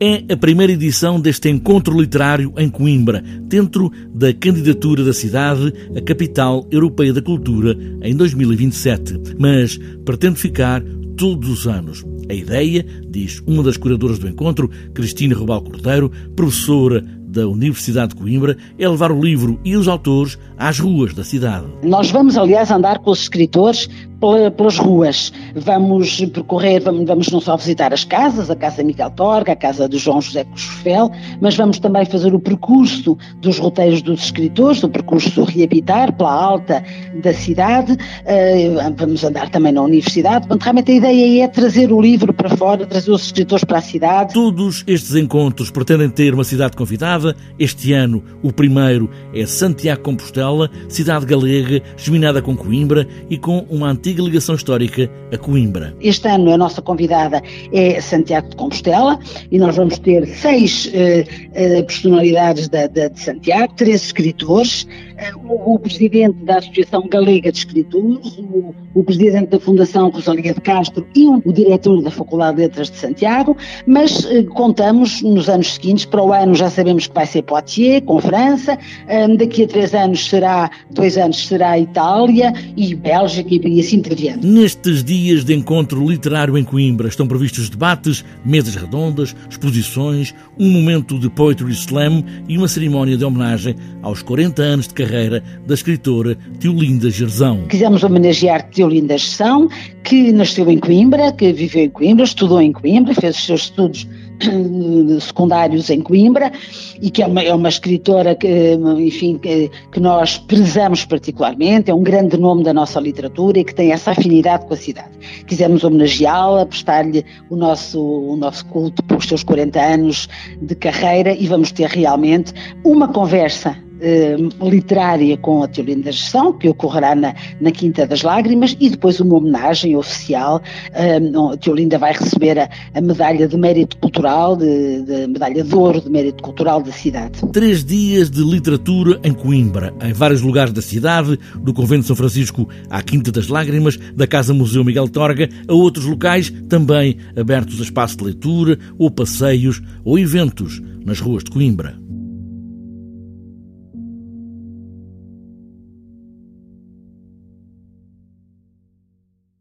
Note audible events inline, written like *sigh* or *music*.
É a primeira edição deste encontro literário em Coimbra, dentro da candidatura da cidade à Capital Europeia da Cultura em 2027, mas pretende ficar todos os anos. A ideia, diz uma das curadoras do encontro, Cristina Rubal Cordeiro, professora da Universidade de Coimbra é levar o livro e os autores às ruas da cidade. Nós vamos, aliás, andar com os escritores pelas ruas. Vamos percorrer, vamos, vamos, não só visitar as casas, a Casa Miguel Torga, a Casa de João José Cosfel, mas vamos também fazer o percurso dos roteiros dos escritores, o percurso Reabitar pela alta da cidade. Uh, vamos andar também na universidade. Portanto, realmente a ideia é trazer o livro para fora, trazer os escritores para a cidade. Todos estes encontros pretendem ter uma cidade convidada. Este ano, o primeiro é Santiago Compostela, cidade galega, geminada com Coimbra e com uma antiga antiga ligação histórica a Coimbra. Este ano a nossa convidada é Santiago de Compostela e nós vamos ter seis uh, uh, personalidades da, da, de Santiago, três escritores, o, o, presidente da Associação Galega de Escritores, o, o, presidente da Fundação Rosalia de Castro e o, o diretor da Faculdade de Letras de Santiago, mas eh, contamos nos anos seguintes, para o ano já sabemos que vai ser Poitiers, com França, eh, daqui a três anos será, dois anos será Itália e Bélgica e assim por diante. Nestes dias de encontro literário em Coimbra estão previstos debates, mesas redondas, exposições, um momento de Poetry Slam e uma cerimónia de homenagem aos 40 anos de carreira da escritora Teolinda Gerzão. Quisemos homenagear Teolinda Gerzão, que nasceu em Coimbra, que viveu em Coimbra, estudou em Coimbra, fez os seus estudos *clears throat* secundários em Coimbra e que é uma, é uma escritora que, enfim, que, que, nós prezamos particularmente, é um grande nome da nossa literatura e que tem essa afinidade com a cidade. Quisemos homenageá-la, prestar-lhe o nosso, o nosso culto pelos seus 40 anos de carreira e vamos ter realmente uma conversa literária com a Teolinda Gestão, que ocorrerá na, na, Quinta das Lágrimas, e depois uma homenagem oficial. Eh, a Teolinda vai receber a, a medalha de mérito cultural, de, de, medalha de ouro de mérito cultural da cidade. Três dias de literatura em Coimbra, em vários lugares da cidade, do Convento de São Francisco à Quinta das Lágrimas, da Casa Museu Miguel Torga, a outros locais também abertos a espaço de leitura, ou passeios, ou eventos nas ruas de Coimbra.